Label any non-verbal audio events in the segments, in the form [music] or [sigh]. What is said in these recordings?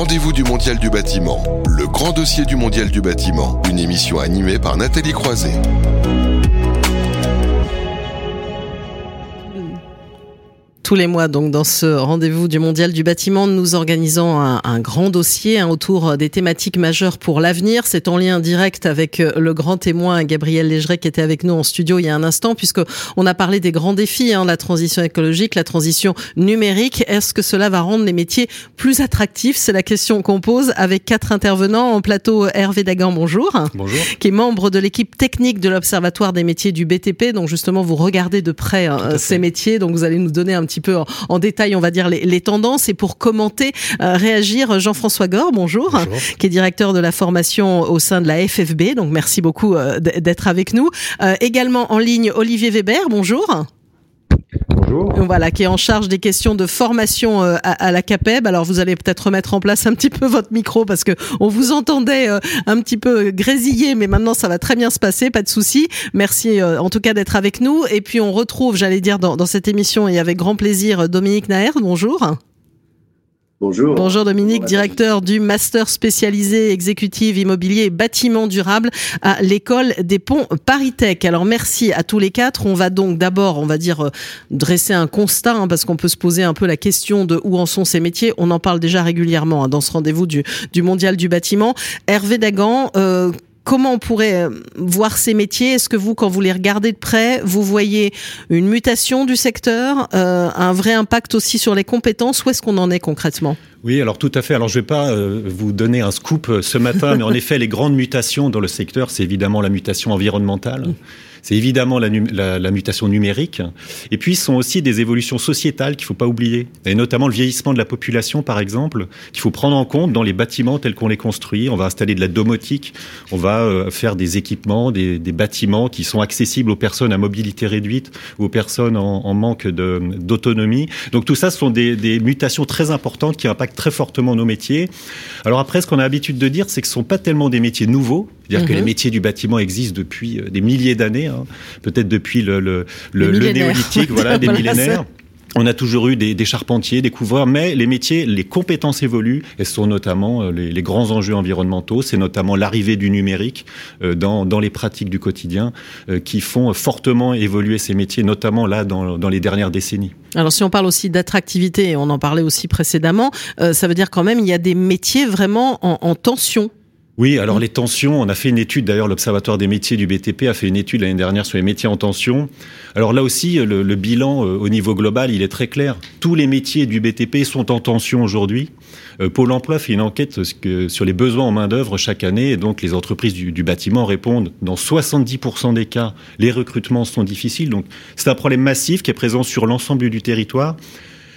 rendez-vous du Mondial du bâtiment, le grand dossier du Mondial du bâtiment, une émission animée par Nathalie Croiset. Tous les mois, donc dans ce rendez-vous du Mondial du bâtiment, nous organisons un, grand dossier hein, autour des thématiques majeures pour l'avenir. C'est en lien direct avec euh, le grand témoin Gabriel Légeret qui était avec nous en studio il y a un instant, puisque on a parlé des grands défis, hein, la transition écologique, la transition numérique. Est-ce que cela va rendre les métiers plus attractifs? C'est la question qu'on pose avec quatre intervenants en plateau. Hervé Dagan, bonjour. Bonjour. Qui est membre de l'équipe technique de l'Observatoire des métiers du BTP. Donc justement, vous regardez de près hein, ces métiers, donc vous allez nous donner un petit peu en, détail, on va dire, les, tendances. Et pour commenter, euh, réagir, Jean-François Gore, bonjour, qui est directeur de la formation au sein de la FFB. Donc merci beaucoup euh, d'être avec nous. Euh, également en ligne, Olivier Weber, bonjour. Bonjour. Voilà, qui est en charge des questions de formation euh, à, la CAPEB. Alors vous allez peut-être remettre en place un petit peu votre micro parce que on vous entendait euh, un petit peu grésiller, mais maintenant ça va très bien se passer, pas de souci. Merci euh, en tout cas d'être avec nous. Et puis on retrouve, j'allais dire, dans, dans cette émission et avec grand plaisir, Dominique Naher. Bonjour. Bonjour. Bonjour Dominique, directeur du master spécialisé exécutif immobilier et bâtiment durable à l'école des ponts ParisTech. Alors merci à tous les quatre. On va donc d'abord, on va dire, euh, dresser un constat hein, parce qu'on peut se poser un peu la question de où en sont ces métiers. On en parle déjà régulièrement hein, dans ce rendez-vous du, du mondial du bâtiment. Hervé Dagan, euh, comment on pourrait euh, voir ces métiers? Est-ce que vous, quand vous les regardez de près, vous voyez une mutation du secteur, euh, un vrai impact aussi sur les compétences? Où est-ce qu'on en est concrètement? Oui, alors tout à fait. Alors je ne vais pas euh, vous donner un scoop ce matin, mais en [laughs] effet, les grandes mutations dans le secteur, c'est évidemment la mutation environnementale. C'est évidemment la, la, mutation numérique, et puis ce sont aussi des évolutions sociétales qu'il ne faut pas oublier, et notamment le vieillissement de la population, par exemple, qu'il faut prendre en compte dans les bâtiments tels qu'on les construit. On va installer de la domotique, on va euh, faire des équipements, des, des, bâtiments qui sont accessibles aux personnes à mobilité réduite ou aux personnes en, en manque d'autonomie. Donc tout ça, ce sont des, des, mutations très importantes qui impactent très fortement nos métiers. Alors après, ce qu'on a l'habitude de dire, c'est que ce ne sont pas tellement des métiers nouveaux, c'est-à-dire que les mhm. métiers du bâtiment existent depuis euh, des milliers d'années, hein, peut-être depuis le, le, le, néolithique, voilà, [laughs] des millénaires. On a toujours eu des, des, charpentiers, des couvreurs, mais les métiers, les compétences évoluent, et ce sont notamment euh, les, les grands enjeux environnementaux, c'est notamment l'arrivée du numérique euh, dans, dans, les pratiques du quotidien qui font fortement évoluer ces métiers, notamment là dans, dans, les dernières décennies. Alors si on parle aussi d'attractivité, et on en parlait aussi précédemment, ça veut dire quand même il y a des métiers vraiment en, en tension oui, alors les tensions, on a fait une étude, d'ailleurs l'Observatoire des métiers du BTP a fait une étude l'année dernière sur les métiers en tension. Alors là aussi, le, bilan euh, au niveau global, il est très clair. Tous les métiers du BTP sont en tension aujourd'hui. Euh, Pôle Emploi fait une enquête sur les besoins en main-d'œuvre chaque année, et donc les entreprises du, du bâtiment répondent dans 70% des cas, les recrutements sont difficiles. Donc c'est un problème massif qui est présent sur l'ensemble du territoire.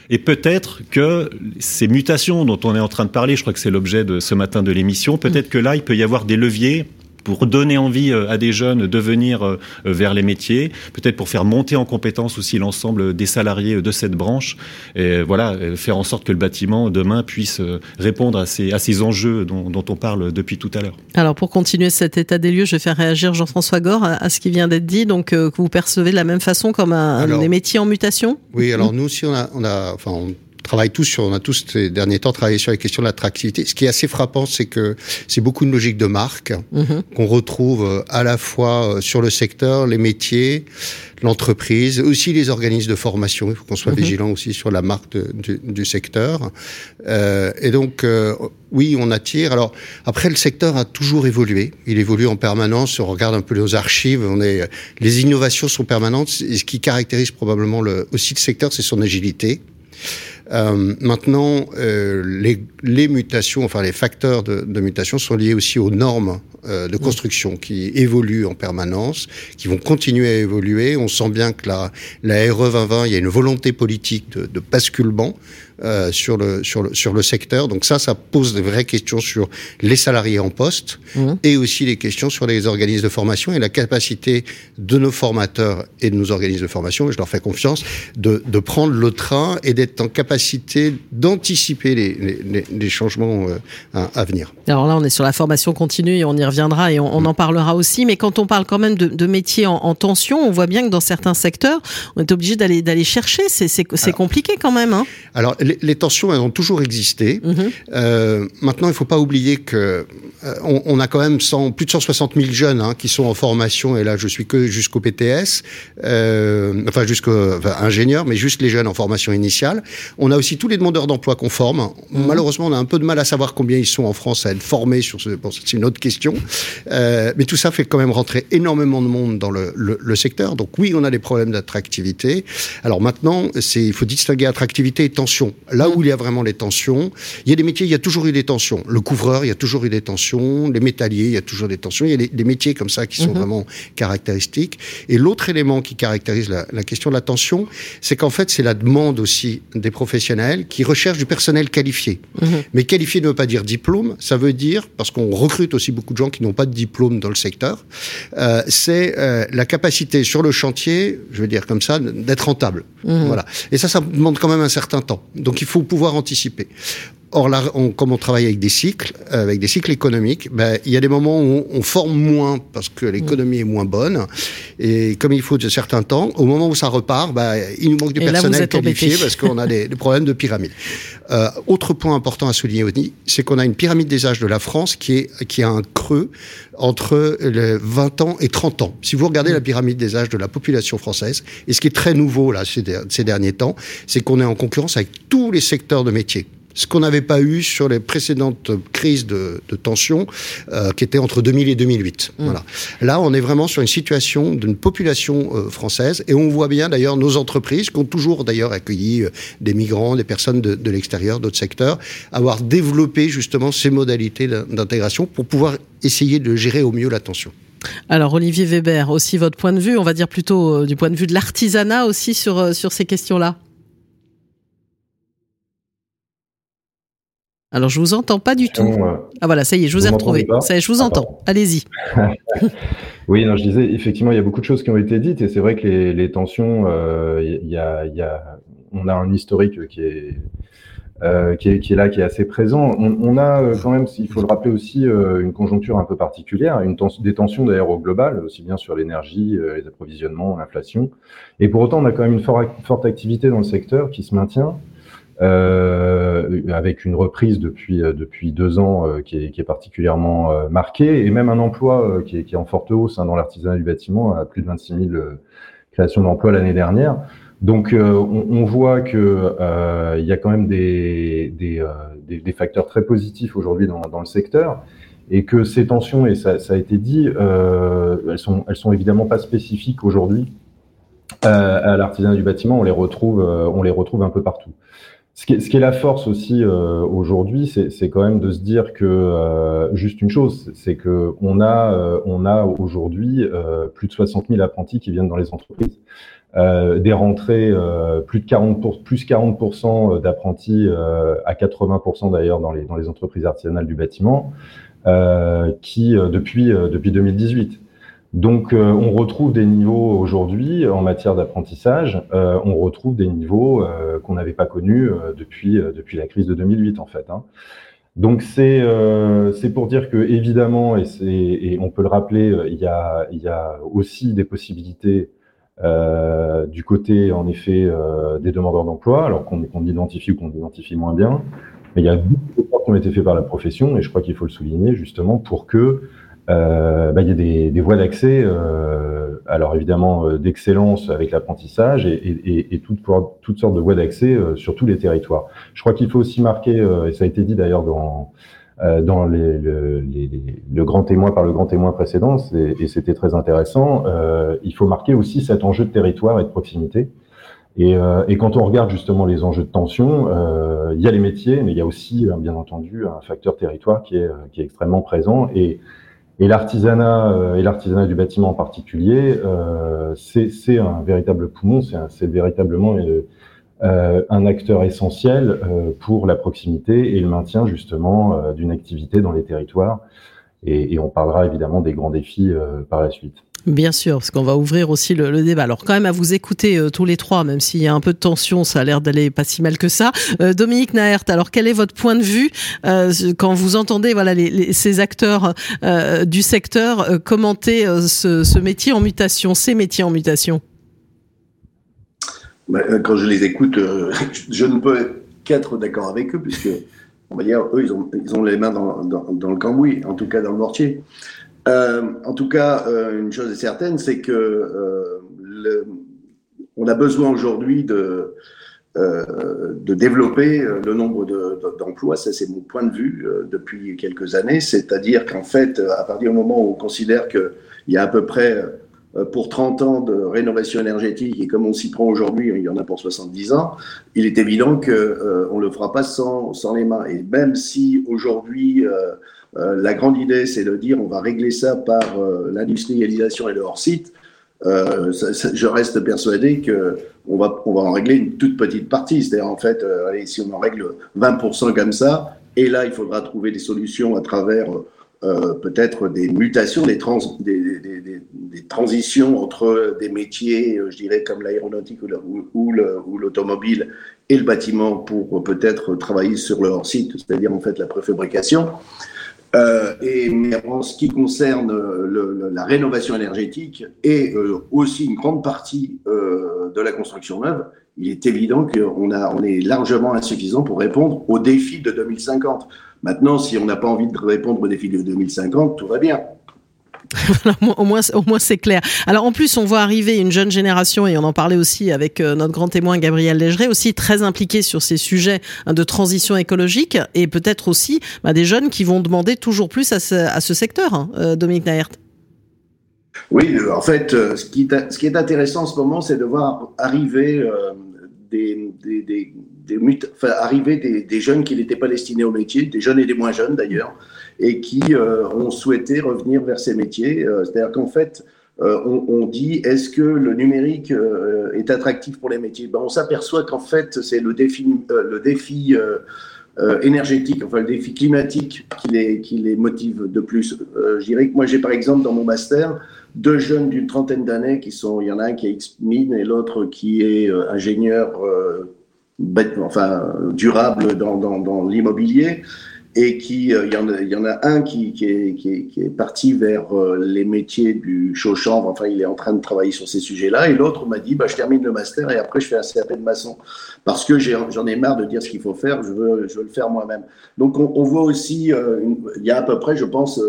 Et peut-être que ces mutations dont on est en train de parler, je crois que c'est l'objet de ce matin de l'émission, peut-être que là, il peut y avoir des leviers pour donner envie euh, à des jeunes de venir euh, vers les métiers, peut-être pour faire monter en compétence aussi l'ensemble des salariés de cette branche, et voilà, faire en sorte que le bâtiment demain puisse euh, répondre à ces, à ces enjeux dont, dont on parle depuis tout à l'heure. Alors pour continuer cet état des lieux, je vais faire réagir Jean-François Gore à, ce qui vient d'être dit, donc que vous percevez de la même façon comme un, des métiers en mutation? Oui, alors nous aussi on a, on a enfin, on travaille tous sur, on a tous ces derniers temps travaillé sur les questions de l'attractivité. Ce qui est assez frappant, c'est que c'est beaucoup de logique de marque mhm. qu'on retrouve euh, à la fois euh, sur le secteur, les métiers, l'entreprise, aussi les organismes de formation. Il faut qu'on soit mhm. vigilant aussi sur la marque du, du, secteur. Euh, et donc, euh, oui, on attire. Alors après, le secteur a toujours évolué. Il évolue en permanence. On regarde un peu nos archives. On est, les innovations sont permanentes. Et ce qui caractérise probablement le, aussi le secteur, c'est son agilité. Euh, maintenant, euh, les, les, mutations, enfin les facteurs de, de, mutation sont liés aussi aux normes euh, de construction qui évoluent en permanence, qui vont continuer à évoluer. On sent bien que la, la RE 2020, il y a une volonté politique de, de basculement euh, sur, le, sur, le, sur le secteur. Donc ça, ça pose de vraies questions sur les salariés en poste mmh. et aussi les questions sur les organismes de formation et la capacité de nos formateurs et de nos organismes de formation, et je leur fais confiance, de, de prendre le train et d'être en capacité d'anticiper les, les, les, changements euh, à, venir. Alors là, on est sur la formation continue et on y reviendra et on, on mmh. en parlera aussi. Mais quand on parle quand même de, de métiers en, en, tension, on voit bien que dans certains secteurs, on est obligé d'aller d'aller chercher. C'est compliqué quand même. Hein alors les, tensions, elles ont toujours existé. Mhm. euh, maintenant, il ne faut pas oublier que euh, on, on, a quand même 100, plus de 160 000 jeunes hein, qui sont en formation, et là, je suis que jusqu'au PTS, euh, enfin jusqu'au enfin, ingénieur, mais juste les jeunes en formation initiale. On a aussi tous les demandeurs d'emploi qu'on forme. Mhm. Malheureusement, on a un peu de mal à savoir combien ils sont en France à être formés sur ce. Bon, c'est une autre question. Euh, mais tout ça fait quand même rentrer énormément de monde dans le, le, le secteur. Donc oui, on a des problèmes d'attractivité. Alors maintenant, c'est il faut distinguer attractivité et tension. Là où il y a vraiment les tensions, il y a des métiers, il y a toujours eu des tensions. Le couvreur, il y a toujours eu des tensions. Les métalliers, il y a toujours des tensions. Il y a des, des métiers comme ça qui sont mhm. vraiment caractéristiques. Et l'autre élément qui caractérise la, la question de la tension, c'est qu'en fait, c'est la demande aussi des professionnels qui recherchent du personnel qualifié. Mhm. Mais qualifié ne veut pas dire diplôme, ça veut dire, parce qu'on recrute aussi beaucoup de gens qui n'ont pas de diplôme dans le secteur, euh, c'est euh, la capacité sur le chantier, je veux dire comme ça, d'être rentable. Mmh. Voilà. Et ça, ça demande quand même un certain temps. Donc il faut pouvoir anticiper. Or, là, on, comme on travaille avec des cycles, euh, avec des cycles économiques, ben, il y a des moments où on, forme moins parce que l'économie est moins bonne. Et comme il faut de certains temps, au moment où ça repart, ben, il nous manque du personnel qualifié parce qu'on a des, des, problèmes de pyramide. Euh, autre point important à souligner aussi, c'est qu'on a une pyramide des âges de la France qui, est, qui a un creux entre les 20 ans et 30 ans. Si vous regardez la pyramide des âges de la population française, et ce qui est très nouveau là ces, ces derniers temps, c'est qu'on est en concurrence avec tous les secteurs de métiers ce qu'on n'avait pas eu sur les précédentes crises de, de tension euh, qui étaient entre 2000 et 2008. Mmh. Voilà. Là, on est vraiment sur une situation d'une population euh, française et on voit bien d'ailleurs nos entreprises qui ont toujours d'ailleurs accueilli euh, des migrants, des personnes de, de l'extérieur, d'autres secteurs, avoir développé justement ces modalités d'intégration pour pouvoir essayer de gérer au mieux la tension. Alors Olivier Weber, aussi votre point de vue, on va dire plutôt euh, du point de vue de l'artisanat aussi sur, euh, sur ces questions-là? Alors je vous entends pas du tout. Euh, ah voilà, ça y est, je vous, vous ai retrouvé. Ça y est, je vous entends. Allez-y. [laughs] oui, non, je disais effectivement, il y a beaucoup de choses qui ont été dites et c'est vrai que les, les tensions, euh, il y, a, y a, on a un historique qui est, euh, qui, est, qui est là, qui est assez présent. On, on a euh, quand même, il faut le rappeler aussi, euh, une conjoncture un peu particulière, une tens des tensions d'ailleurs au global, aussi bien sur l'énergie, les approvisionnements, l'inflation. Et pour autant, on a quand même une for forte activité dans le secteur qui se maintient. Euh, avec une reprise depuis euh, depuis deux ans euh, qui, est, qui, est, particulièrement euh, marquée et même un emploi qui est, en forte hausse hein, dans l'artisanat du bâtiment à plus de 26 000 créations d'emplois l'année dernière. Donc on, voit que il y a quand même des, des facteurs très positifs aujourd'hui dans, dans, le secteur et que ces tensions et ça, ça a été dit elles sont elles sont évidemment pas spécifiques aujourd'hui à l'artisanat du bâtiment on les retrouve on les retrouve un peu partout. Ce qui, est, la force aussi euh, aujourd'hui, c'est quand même de se dire que euh, juste une chose, c'est que on a euh, aujourd'hui plus de 60 000 apprentis qui viennent dans les entreprises, des rentrées plus de 40 pour, plus 40% d'apprentis à 80% d'ailleurs dans les dans les entreprises artisanales du bâtiment, qui depuis depuis 2018. Donc, euh, on retrouve des niveaux aujourd'hui en matière d'apprentissage. Euh, on retrouve des niveaux euh, qu'on n'avait pas connus euh, depuis euh, depuis la crise de 2008 en fait. Hein. Donc c'est c'est pour dire que évidemment et, on peut le rappeler, il y a il y a aussi des possibilités du côté en effet des demandeurs d'emploi, alors qu'on identifie ou qu'on identifie moins bien. Mais il y a beaucoup d'efforts qui ont été faits par la profession et je crois qu'il faut le souligner justement pour que euh, bah, il y a des, des voies d'accès, euh, alors évidemment euh, d'excellence avec l'apprentissage et, et, et toutes, toutes, sortes de voies d'accès euh, sur tous les territoires. Je crois qu'il faut aussi marquer, euh, et ça a été dit d'ailleurs dans, dans les, le, les, le, grand témoin par le grand témoin précédent, et c'était très intéressant, il faut marquer aussi cet enjeu de territoire et de proximité. Et, et, quand on regarde justement les enjeux de tension, il y a les métiers, mais il y a aussi, bien entendu, un facteur territoire qui est, qui est extrêmement présent. Et, et l'artisanat euh, et l'artisanat du bâtiment en particulier, euh, c'est un véritable poumon, c'est véritablement euh, un acteur essentiel pour la proximité et le maintien justement d'une activité dans les territoires. Et, et, on parlera évidemment des grands défis par la suite. Bien sûr, parce qu'on va ouvrir aussi le, débat. Alors quand même à vous écouter euh, tous les trois, même s'il y a un peu de tension, ça a l'air d'aller pas si mal que ça. Euh, Dominique Naert, alors quel est votre point de vue euh, quand vous entendez voilà ces acteurs du secteur commenter ce, métier en mutation, ces métiers en mutation? Ben, Quand je les écoute, [laughs] je ne peux qu'être d'accord avec eux, puisque, on va dire, eux, ils ont, les mains dans, le cambouis, en tout cas dans le mortier. En tout cas, une chose est certaine, c'est que le, on a besoin aujourd'hui de, euh, développer euh, le nombre d'emplois. ça, c'est mon point de vue euh, depuis quelques années. C'est-à-dire qu'en fait, à partir du moment où on considère qu'il y a à peu près pour 30 ans de rénovation énergétique, et comme on s'y prend aujourd'hui, il y en a pour 70 ans, il est évident qu'on on ne le fera pas sans, les mains. Et même si aujourd'hui, la grande idée, c'est de dire on va régler ça par l'industrialisation et le hors-site, euh, je reste persuadé que on va, on va en régler une toute petite partie. C'est-à-dire, en fait, euh, allez, si on en règle 20% comme ça, et là, il faudra trouver des solutions à travers euh, peut-être des mutations, des, trans, des, des, des, transitions entre des métiers, je dirais, comme l'aéronautique ou l'automobile et le bâtiment pour peut-être travailler sur leur site, c'est-à-dire en fait la préfabrication. Euh, et mais en ce qui concerne le, la rénovation énergétique et euh, aussi une grande partie euh, de la construction neuve, il est évident qu'on on est largement insuffisant pour répondre aux défis de 2050. Maintenant, si on n'a pas envie de répondre aux défis de 2050, tout va bien. [laughs] au moins, au moins c'est clair. Alors en plus, on voit arriver une jeune génération, et on en parlait aussi avec euh, notre grand témoin Gabriel Légeret, aussi très impliqué sur ces sujets hein, de transition écologique, et peut-être aussi bah, des jeunes qui vont demander toujours plus à ce, secteur, hein, euh, Dominique Naert. Oui, euh, en fait, ce qui, est intéressant en ce moment, c'est de voir arriver des, arriver des, jeunes qui n'étaient pas destinés au métier, des jeunes et des moins jeunes d'ailleurs, et qui euh, ont souhaité revenir vers ces métiers. Euh, c'est-à-dire qu'en fait, euh, on, dit est-ce que le numérique est attractif pour les métiers? Ben, On s'aperçoit qu'en fait, c'est le défi, le défi énergétique, enfin le défi climatique qui les, qui les motive de plus. je dirais que moi, j'ai par exemple dans mon master deux jeunes d'une trentaine d'années qui sont, il y en a un qui est ex-mine et l'autre qui est ingénieur enfin, durable dans, dans l'immobilier et qui, euh, il y, en a, y en a un qui, qui, est, qui, est, parti vers euh, les métiers du chaud-chambre, enfin il est en train de travailler sur ces sujets-là, et l'autre m'a dit, bah, je termine le master et après je fais un CAP de maçon, parce que j'en ai, marre de dire ce qu'il faut faire, je veux, je veux le faire moi-même. Donc on, on voit aussi, euh, il y a à peu près, je pense,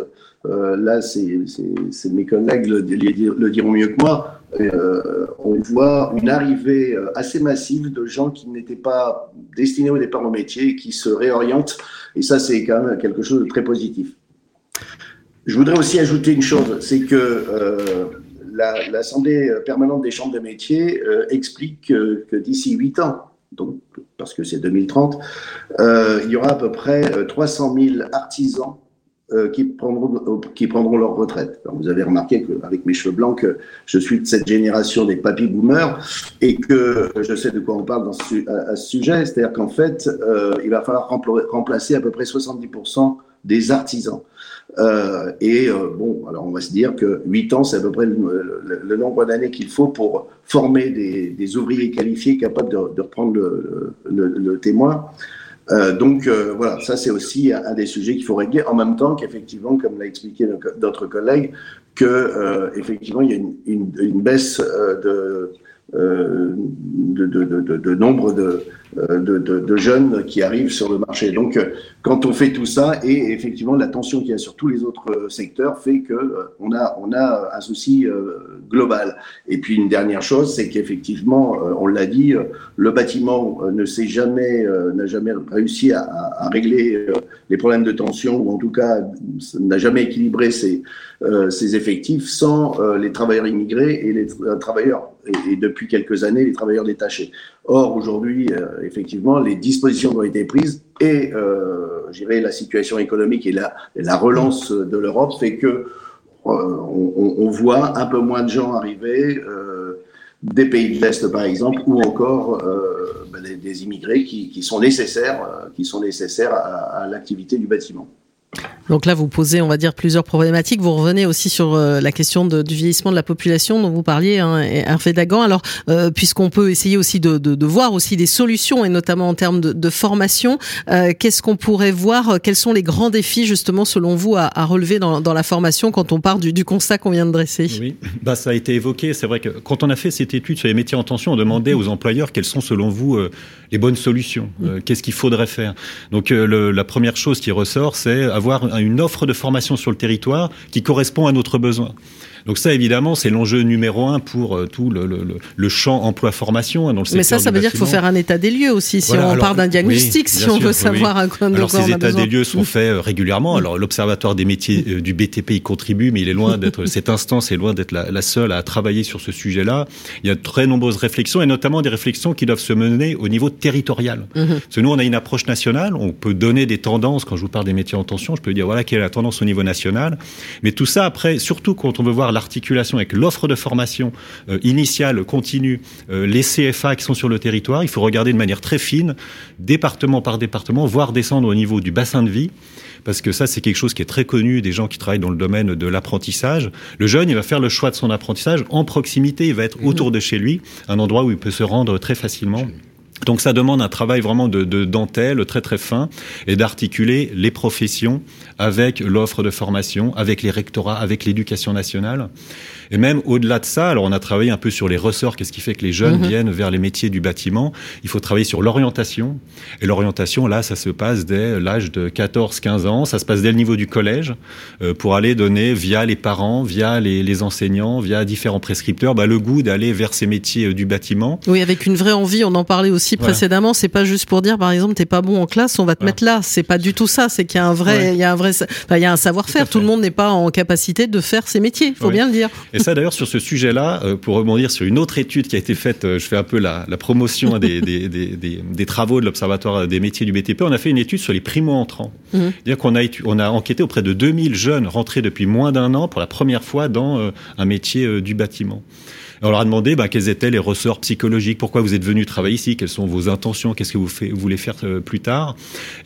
euh, là c'est mes collègues le, le, diront mieux que moi, euh, on voit une arrivée assez massive de gens qui n'étaient pas destinés au départ au métier, qui se réorientent et ça, c'est quand même quelque chose de très positif. Je voudrais aussi ajouter une chose, c'est que euh, l'Assemblée permanente des chambres de métiers euh, explique que, d'ici 8 ans, parce que c'est 2030, euh, il y aura à peu près 300 000 artisans euh, qui, prendront, qui prendront leur retraite. vous avez remarqué qu'avec mes cheveux blancs, que je suis de cette génération des papy boomers et que je sais de quoi on parle dans ce, à, ce sujet. C'est-à-dire qu'en fait, euh, il va falloir remplacer à peu près 70% des artisans. Euh, et euh, bon, alors on va se dire que 8 ans, c'est à peu près le, nombre d'années qu'il faut pour former des, des, ouvriers qualifiés capables de, de reprendre le, le témoin. Euh, donc euh, voilà, ça c'est aussi un, des sujets qu'il faut régler. En même temps qu'effectivement, comme l'a expliqué d'autres collègues, que euh, effectivement il y a une, une, une baisse de, de, de, de, de, nombre de, euh, de, de, de, jeunes qui arrivent sur le marché. Donc, euh, quand on fait tout ça, et effectivement, la tension qu'il y a sur tous les autres euh, secteurs fait que on a, on a un souci global. Et puis, une dernière chose, c'est qu'effectivement, on l'a dit, le bâtiment ne s'est jamais, n'a jamais réussi à, à, régler les problèmes de tension, ou en tout cas, n'a jamais équilibré ses, ses effectifs sans les travailleurs immigrés et les travailleurs, et, et, depuis quelques années, les travailleurs détachés. Or, aujourd'hui, effectivement, les dispositions ont été prises et, euh, la situation économique et la, la relance de l'Europe fait que euh, on, voit un peu moins de gens arriver euh, des pays de l'Est, par exemple, ou encore euh, ben, des, immigrés qui, qui, sont nécessaires, euh, qui sont nécessaires à l'activité du bâtiment. Donc là, vous posez, on va dire, plusieurs problématiques. Vous revenez aussi sur euh, la question de, du vieillissement de la population dont vous parliez, hein, Hervé Dagan. Alors, euh, puisqu'on peut essayer aussi de, de, de, voir aussi des solutions, et notamment en termes de, de formation, euh, qu'est-ce qu'on pourrait voir Quels sont les grands défis, justement, selon vous, à, à relever dans, dans, la formation quand on part du, du constat qu'on vient de dresser? Oui, bah, ça a été évoqué. C'est vrai que quand on a fait cette étude sur les métiers en tension, on demandait aux employeurs quelles sont, selon vous, les bonnes solutions. Qu'est-ce qu'il faudrait faire Donc, le, la première chose qui ressort, c'est avoir une offre de formation sur le territoire qui correspond à notre besoin. Donc ça, évidemment, c'est l'enjeu numéro un pour euh, tout le, le, le champ emploi-formation hein, dans le secteur Mais ça, ça veut dire qu'il faut faire un état des lieux aussi, si voilà, on part d'un diagnostic, oui, si on sûr, veut savoir oui. à quoi, alors, ces états des lieux sont faits euh, régulièrement. Alors l'Observatoire des métiers euh, du BTP y contribue, mais il est loin d'être [laughs] cette instance est loin d'être la, la, seule à travailler sur ce sujet-là. Il y a de très nombreuses réflexions et notamment des réflexions qui doivent se mener au niveau territorial. Mhm. Mm -hmm. Parce que nous, on a une approche nationale. On peut donner des tendances. Quand je vous parle des métiers en tension, je peux dire voilà quelle est la tendance au niveau national. Mais tout ça après, surtout quand on veut voir l'articulation avec l'offre de formation euh, initiale, continue, euh, les CFA qui sont sur le territoire, il faut regarder de manière très fine, département par département, voire descendre au niveau du bassin de vie parce que ça, c'est quelque chose qui est très connu des gens qui travaillent dans le domaine de l'apprentissage. Le jeune, il va faire le choix de son apprentissage en proximité, il va être autour de chez lui, un endroit où il peut se rendre très facilement. Donc ça demande un travail vraiment de, de dentelle très très fin et d'articuler les professions avec l'offre de formation, avec les rectorats, avec l'éducation nationale. Et même au-delà de ça, alors on a travaillé un peu sur les ressorts, qu'est-ce qui fait que les jeunes mmh. viennent vers les métiers du bâtiment. Il faut travailler sur l'orientation. Et l'orientation, là, ça se passe dès l'âge de 14-15 ans, ça se passe dès le niveau du collège, euh, pour aller donner via les parents, via les, les enseignants, via différents prescripteurs, bah, le goût d'aller vers ces métiers euh, du bâtiment. Oui, avec une vraie envie, on en parlait aussi voilà. précédemment, c'est pas juste pour dire, par exemple, t'es pas bon en classe, on va te voilà. mettre là. C'est pas du tout ça, c'est qu'il y a un vrai, ouais. il y a un vrai, enfin, il y a un savoir-faire. Tout, tout, le monde n'est pas en capacité de faire ces métiers, il faut ouais. bien le dire. Et ça, d'ailleurs, sur ce sujet-là, euh, pour rebondir sur une autre étude qui a été faite, euh, je fais un peu la, la promotion [laughs] des, des, des, des, travaux de l'Observatoire des métiers du BTP. On a fait une étude sur les primo-entrants. Mmh. C'est-à-dire qu'on a, on a enquêté auprès de 2000 jeunes rentrés depuis moins d'un an pour la première fois dans euh, un métier du bâtiment. On leur a demandé bah, quels étaient les ressorts psychologiques, pourquoi vous êtes venu travailler ici, quelles sont vos intentions, qu'est-ce que vous, fait, vous, voulez faire euh, plus tard?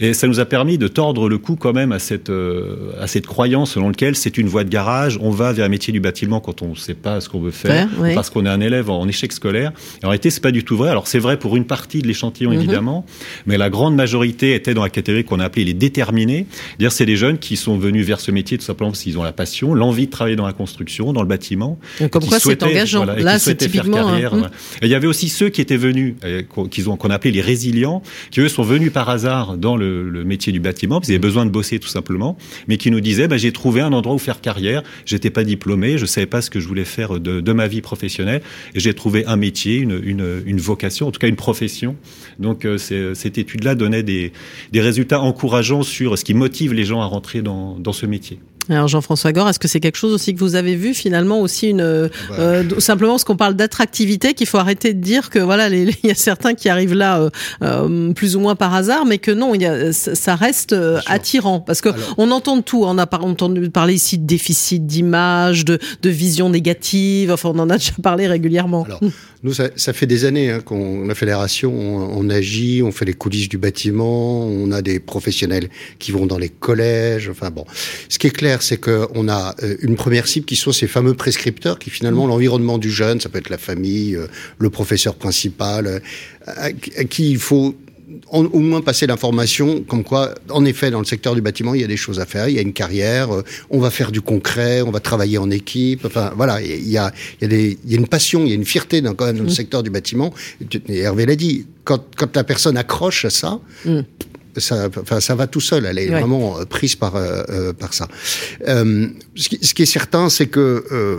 Et ça nous a permis de tordre le cou quand même à cette, euh, à cette croyance selon laquelle c'est une voie de garage, on va vers un métier du bâtiment quand on ne sait pas ce qu'on veut faire, parce qu'on est un élève en, en échec scolaire. Et en réalité, c'est pas du tout vrai. Alors c'est vrai pour une partie de l'échantillon, mm -hmm. évidemment, mais la grande majorité était dans la catégorie qu'on a appelée les déterminés. C'est-à-dire c'est des jeunes qui sont venus vers ce métier tout simplement parce qu'ils ont la passion, l'envie de travailler dans la construction, dans le bâtiment. Donc, comme quoi c'est engageant. Voilà, Là, c'est typiquement carrière, un... ouais. Et il y avait aussi ceux qui étaient venus, euh, qu'ils ont qu'on appelait les résilients, qui eux sont venus par hasard dans le, le métier du bâtiment, parce qu'ils avaient besoin de bosser tout simplement, mais qui nous disaient bah, j'ai trouvé un endroit où faire carrière. J'étais pas diplômé, je savais pas ce que je voulais faire de, de ma vie professionnelle, et j'ai trouvé un métier, une, une, une, vocation, en tout cas une profession. Donc euh, cette étude-là donnait des, des résultats encourageants sur ce qui motive les gens à rentrer dans, dans ce métier. Alors Jean-François Gore, est-ce que c'est quelque chose aussi que vous avez vu finalement aussi une euh, bah. euh, simplement ce qu'on parle d'attractivité qu'il faut arrêter de dire que voilà il y a certains qui arrivent là euh, plus ou moins par hasard mais que non il y a, ça reste attirant parce que Alors, on entend tout on a pas entendu parler ici de déficit d'image de, de vision négative enfin on en a déjà parlé régulièrement. Alors, [laughs] nous ça, ça, fait des années hein, qu'on la fédération on, on, agit on fait les coulisses du bâtiment on a des professionnels qui vont dans les collèges enfin bon ce qui est clair c'est qu'on a euh, une première cible qui sont ces fameux prescripteurs qui finalement mmh. l'environnement du jeune, ça peut être la famille, euh, le professeur principal, euh, à qui il faut au moins passer l'information comme quoi, en effet, dans le secteur du bâtiment, il y a des choses à faire, il y a une carrière, on va faire du concret, on va travailler en équipe. Enfin, voilà, il y a, il y a, des, il y a une passion, il y a une fierté dans, quand même, dans le secteur du bâtiment. Et Hervé l'a dit, quand, quand la personne accroche à ça, mmh ça, enfin, ça va tout seul. Elle est ouais. vraiment prise par, euh, par ça. Euh, ce, qui, ce, qui, est certain, c'est que euh,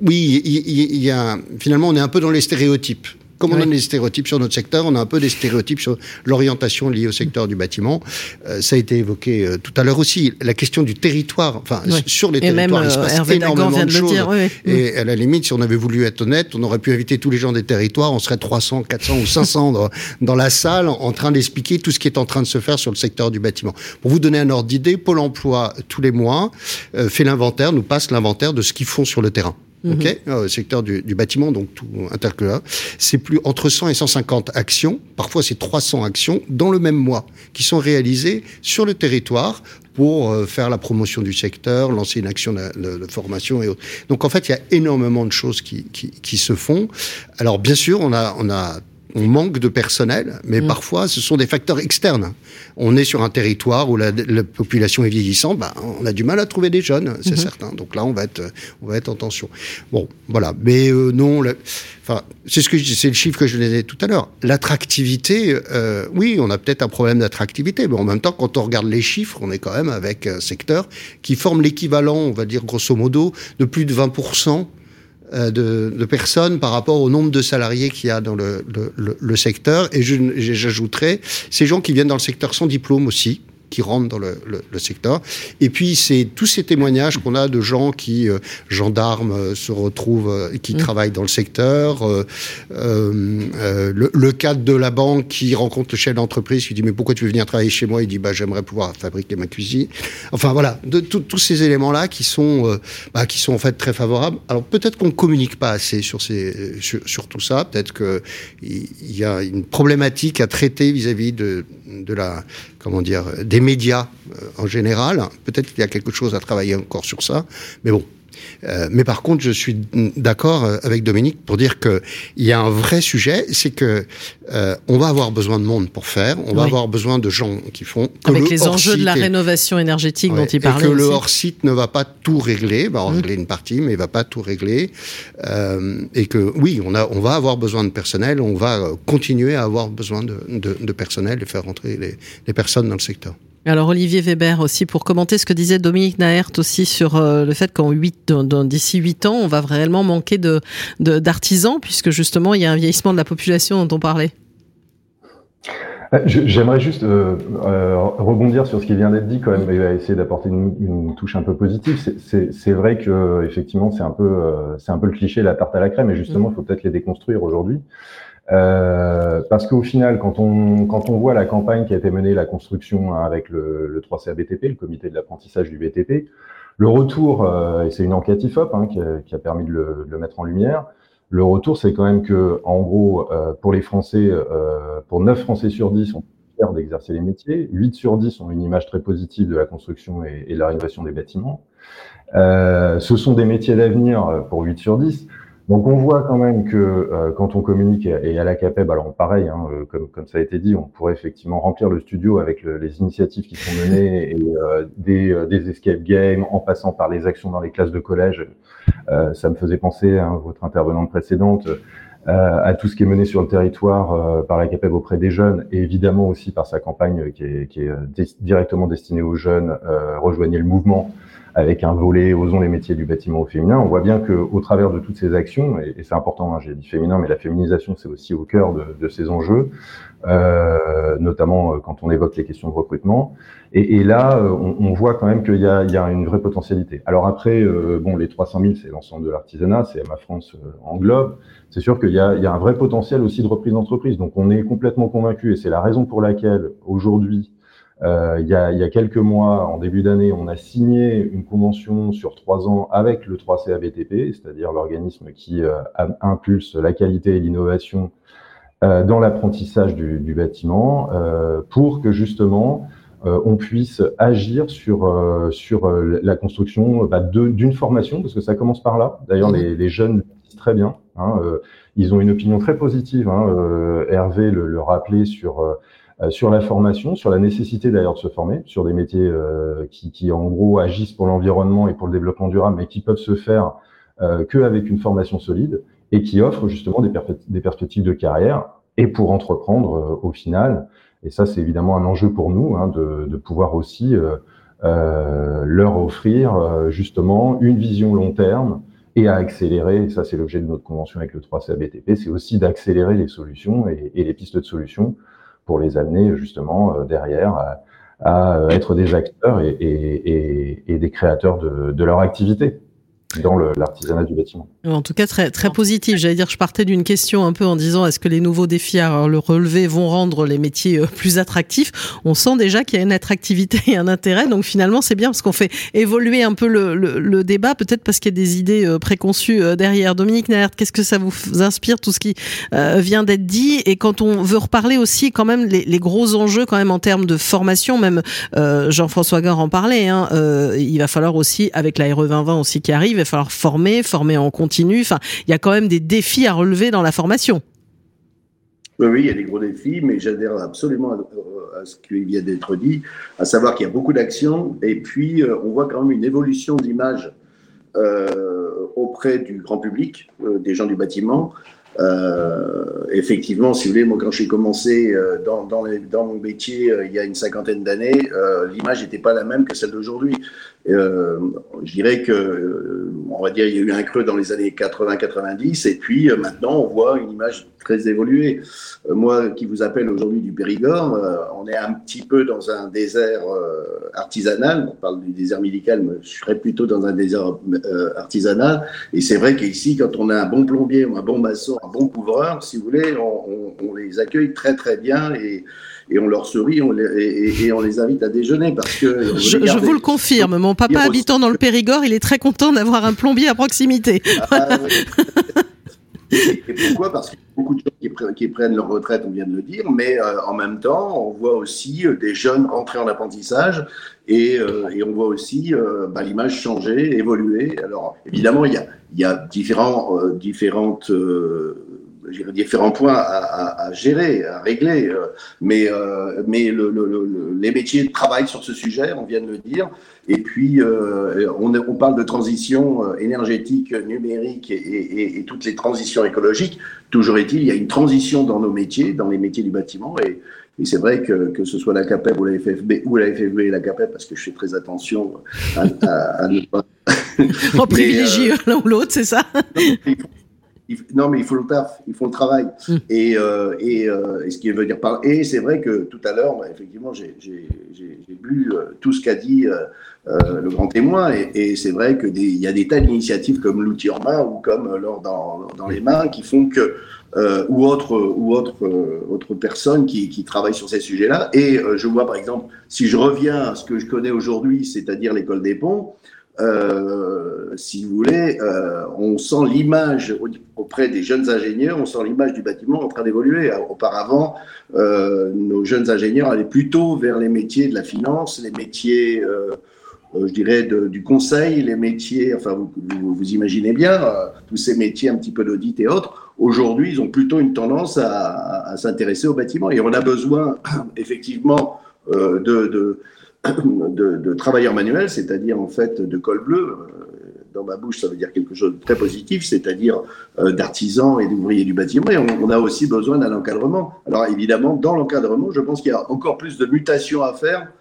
oui, il, il y a finalement, on est un peu dans les stéréotypes. Comme on oui. a des stéréotypes sur notre secteur, on a un peu des stéréotypes sur l'orientation liée au secteur du bâtiment. Euh, ça a été évoqué euh, tout à l'heure aussi. La question du territoire, enfin oui. sur les et territoires, même, il se passe Hervé énormément vient de, de choses. Dire, oui, et à la limite, si on avait voulu être honnête, on aurait pu inviter tous les gens des territoires. On serait 300, 400 ou 500 dans, dans la salle en train d'expliquer tout ce qui est en train de se faire sur le secteur du bâtiment. Pour vous donner un ordre d'idée, Pôle Emploi tous les mois euh, fait l'inventaire, nous passe l'inventaire de ce qu'ils font sur le terrain. -hmm. Ok, euh, secteur du, du, bâtiment, donc tout intercalaire. C'est plus entre 100 et 150 actions. Parfois, c'est 300 actions dans le même mois qui sont réalisées sur le territoire pour faire la promotion du secteur, lancer une action de, formation et autres. Donc en fait, il y a énormément de choses qui, qui, qui se font. Alors bien sûr, on a, on a on manque de personnel, mais mm. parfois ce sont des facteurs externes. On est sur un territoire où la, population est vieillissante, bah, on a du mal à trouver des jeunes, c'est mm-hmm. certain. Donc là, on va être, on va être en tension. Bon, voilà. Mais euh, non, enfin, c'est ce que c'est le chiffre que je disais tout à l'heure. L'attractivité, euh, oui, on a peut-être un problème d'attractivité, mais en même temps, quand on regarde les chiffres, on est quand même avec un secteur qui forme l'équivalent, on va dire grosso modo, de plus de 20 euh, de, de, personnes par rapport au nombre de salariés qu'il y a dans le, le, le secteur. Et j'ajouterais ces gens qui viennent dans le secteur sans diplôme aussi, qui rentrent dans le, le, le secteur. Et puis, c'est tous ces témoignages qu'on a de gens qui, euh, gendarmes, euh, se retrouvent, euh, qui mmh. travaillent dans le secteur. Le, le, cadre de la banque qui rencontre le chef d'entreprise, qui dit Mais pourquoi tu veux venir travailler chez moi? Il dit bah, J'aimerais pouvoir fabriquer ma cuisine. Enfin, voilà, de tous ces éléments-là qui, sont bah, qui sont en fait très favorables. Alors, peut-être qu'on ne communique pas assez sur, ces, sur, sur tout ça. Peut-être qu'il y a une problématique à traiter vis-à-vis -vis de, de la comment dire, des médias euh, en général. Peut-être qu'il y a quelque chose à travailler encore sur ça, mais bon, euh, mais par contre, je suis d'accord euh, avec Dominique pour dire que il y a un vrai sujet, c'est que euh, on va avoir besoin de monde pour faire, on va avoir besoin de gens qui font avec les enjeux de la rénovation énergétique dont il parlait. Et que le hors site ne va pas tout régler, va en mmh. régler une partie, mais il va pas tout régler. Euh, et que oui, on a, on va avoir besoin de personnel, on va continuer à avoir besoin de, de, de personnel et faire rentrer les, les personnes dans le secteur. Alors Olivier Weber aussi pour commenter ce que disait Dominique Naert aussi sur euh, le fait qu'en d'ici 8 ans, on va réellement manquer de d'artisans puisque justement il y a un vieillissement de la population dont on parlait. Euh, j'aimerais juste euh, rebondir sur ce qui vient d'être dit quand même et essayer d'apporter une, une, touche un peu positive. C'est vrai que effectivement c'est un peu c'est un peu le cliché la tarte à la crème et justement il faut peut-être les déconstruire aujourd'hui. Euh, parce qu'au final, quand on, quand on voit la campagne qui a été menée, la construction hein, avec le, le 3CA BTP, le comité de l'apprentissage du BTP, le retour, euh, et c'est une enquête IFOP hein, qui, a, qui, a, permis de le, de le, mettre en lumière, le retour, c'est quand même que, en gros, euh, pour les Français, euh, pour 9 Français sur 10, on d'exercer les métiers, 8 sur 10 ont une image très positive de la construction et, et de la rénovation des bâtiments. ce sont des métiers d'avenir pour 8 sur 10. Donc on voit quand même que euh, quand on communique et à la CAPEB, alors pareil, hein, euh, comme, ça a été dit, on pourrait effectivement remplir le studio avec le, les initiatives qui sont menées et euh, des, escape games en passant par les actions dans les classes de collège. ça me faisait penser, hein, votre intervenante précédente, à tout ce qui est mené sur le territoire par la CAPEB auprès des jeunes et évidemment aussi par sa campagne qui est, qui est directement destinée aux jeunes, rejoignez le mouvement avec un volet Osons les métiers du bâtiment au féminin, on voit bien que au travers de toutes ces actions, et, c'est important, hein, j'ai dit féminin, mais la féminisation c'est aussi au cœur de, de ces enjeux, euh, notamment euh, quand on évoque les questions de recrutement. Et, là, euh, on, voit quand même qu'il y, y a, une vraie potentialité. Alors après, euh, bon, les 300 000, c'est l'ensemble de l'artisanat, c'est ma France englobe. C'est sûr qu'il y, y, a un vrai potentiel aussi de reprise d'entreprise. Donc on est complètement convaincu, et c'est la raison pour laquelle aujourd'hui il, y a, il, y a, quelques mois, en début d'année, on a signé une convention sur trois ans avec le 3CABTP, c'est-à-dire l'organisme qui euh, impulse la qualité et l'innovation euh, dans l'apprentissage du, bâtiment, euh, pour que justement euh, on puisse agir sur sur la construction bah, d'une formation, parce que ça commence par là. D'ailleurs, les, les, jeunes disent très bien. Hein, ils ont une opinion très positive. Hein, Hervé le, le rappelait sur euh, sur la formation, sur la nécessité d'ailleurs de se former, sur des métiers euh, qui, en gros agissent pour l'environnement et pour le développement durable, mais qui peuvent se faire euh, qu'avec une formation solide et qui offrent justement des, perspectives de carrière et pour entreprendre euh, au final. Et ça, c'est évidemment un enjeu pour nous hein, de, pouvoir aussi euh, leur offrir justement une vision long terme et à accélérer, et ça c'est l'objet de notre convention avec le 3CABTP, c'est aussi d'accélérer les solutions et, les pistes de solutions pour les amener justement euh, derrière à, être des acteurs et, et, et des créateurs de, de, leur activité. Dans l'artisanat du bâtiment. En tout cas, très très positif. J'allais dire, je partais d'une question un peu en disant est-ce que les nouveaux défis à le relever vont rendre les métiers euh, plus attractifs? On sent déjà qu'il y a une attractivité et un intérêt. Donc finalement, c'est bien parce qu'on fait évoluer un peu le, le, débat, peut-être parce qu'il y a des idées euh, préconçues euh, derrière. Dominique Naert, qu'est-ce que ça vous inspire tout ce qui vient d'être dit? Et quand on veut reparler aussi quand même les, les, gros enjeux quand même en termes de formation, même Jean-François Gare en parlait. Hein, il va falloir aussi avec la RE 2020 aussi qui arrive va falloir former, former en continu. Enfin, il y a quand même des défis à relever dans la formation. Oui, il y a des gros défis, mais j'adhère absolument à, ce qui vient d'être dit, à savoir qu'il y a beaucoup d'actions, et puis euh, on voit quand même une évolution d'image euh, auprès du grand public, euh, des gens du bâtiment. effectivement, si vous voulez, moi quand j'ai commencé dans, mon métier il y a une cinquantaine d'années, l'image n'était pas la même que celle d'aujourd'hui. Euh, je dirais que, euh, on va dire, il y a eu un creux dans les années 80-90, et puis euh, maintenant, on voit une image très évoluée. moi, qui vous appelle aujourd'hui du Périgord, on est un petit peu dans un désert artisanal. On parle du désert médical, mais je serais plutôt dans un désert artisanal. Et c'est vrai qu'ici, quand on a un bon plombier, un bon maçon, un bon couvreur, si vous voulez, on, les accueille très très bien et on leur sourit on et, on les invite à déjeuner parce que. Je, vous le confirme, mon papa habitant dans le Périgord, il est très content d'avoir un plombier à proximité. Ah, [laughs] et pourquoi? Parce qu'il y a beaucoup de gens qui, prennent leur retraite, on vient de le dire, mais euh, en même temps, on voit aussi euh, des jeunes rentrer en apprentissage et, euh, et on voit aussi bah, l'image changer, évoluer. Alors évidemment, il y a, il y a différents, différentes différents points à, à, gérer, à régler, euh, mais, euh, mais le, le, les métiers travaillent sur ce sujet, on vient de le dire, et puis euh, on, on, parle de transition énergétique, numérique et, et, et, toutes les transitions écologiques. Toujours est-il, il y a une transition dans nos métiers, dans les métiers du bâtiment, et, et c'est vrai que, que ce soit la CAPEP ou la FFB, ou la FFB et la CAPEP, parce que je fais très attention à, à, ne pas... [laughs] On privilégie l'un ou l'autre, c'est ça? [laughs] non, mais il faut le taf, il faut le travail. Mm. Et, euh, et, euh, et, ce qui veut dire par. Et c'est vrai que tout à l'heure, bah, effectivement, j'ai lu euh, tout ce qu'a dit le grand témoin. Et, et c'est vrai qu'il y a des tas d'initiatives comme l'outil en main ou comme l'or dans, dans, les mains qui font que. ou autres ou autre, autre personnes qui, qui travaillent sur ces sujets-là. Et je vois par exemple, si je reviens à ce que je connais aujourd'hui, c'est-à-dire l'école des ponts, euh, si vous voulez, euh, on sent l'image auprès des jeunes ingénieurs, on sent l'image du bâtiment en train d'évoluer. Auparavant, euh, nos jeunes ingénieurs allaient plutôt vers les métiers de la finance, les métiers, je dirais, du conseil, les métiers, enfin, vous, imaginez bien, tous ces métiers un petit peu d'audit et autres. Aujourd'hui, ils ont plutôt une tendance à, s'intéresser au bâtiment. Et on a besoin, [clears throat] effectivement, de [coughs] de, de travailleurs manuels, c'est-à-dire en fait de col bleu. Euh, dans ma bouche, ça veut dire quelque chose de très positif, c'est-à-dire euh, d'artisans et d'ouvriers du bâtiment. Et on, a aussi besoin d'un encadrement. Alors évidemment, dans l'encadrement, je pense qu'il y a encore plus de mutations à faire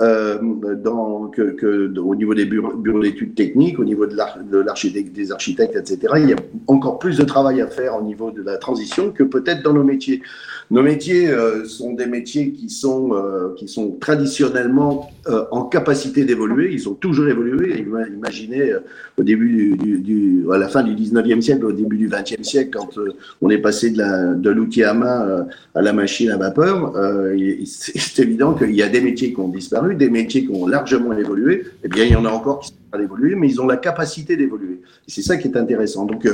euh, au niveau des bureaux, d'études techniques, au niveau de l'architecte, des architectes, etc. Il y a encore plus de travail à faire au niveau de la transition que peut-être dans nos métiers. Nos métiers euh, sont des métiers qui sont, euh, qui sont traditionnellement euh, en capacité d'évoluer. Ils ont toujours évolué. Imaginez au début du, à la fin du 19e siècle, au début du 20e siècle, quand on est passé de l'outil à main à la machine à vapeur, c'est évident qu'il y a des métiers qui ont disparu, des métiers qui ont largement évolué. Eh bien, il y en a encore qui sont pas évolués, mais ils ont la capacité d'évoluer. C'est ça qui est intéressant. Donc,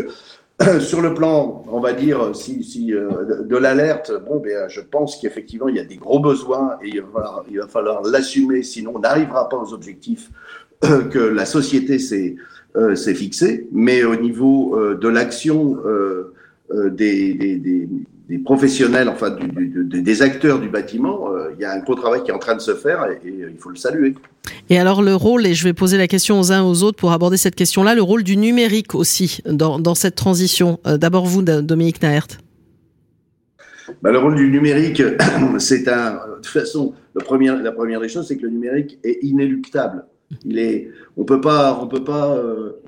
[clears throat] sur le plan, on va dire, si, euh, de, l'alerte, ben, je pense qu'effectivement, il y a des gros besoins et il va, falloir l'assumer, sinon on n'arrivera pas aux objectifs euh, [clears throat] que la société s'est euh, fixé. Mais au niveau de l'action des professionnels, enfin des acteurs du bâtiment, euh, il y a un gros travail qui est en train de se faire et, euh, il faut le saluer. Et alors le rôle, et je vais poser la question aux uns aux autres pour aborder cette question-là, le rôle du numérique aussi dans, dans cette transition. Euh, d'abord vous, Dominique Naert. Bah, le rôle du numérique, [coughs] c'est un. De toute façon, le premier, la première des choses, c'est que le numérique est inéluctable. Il est, on peut pas, on peut pas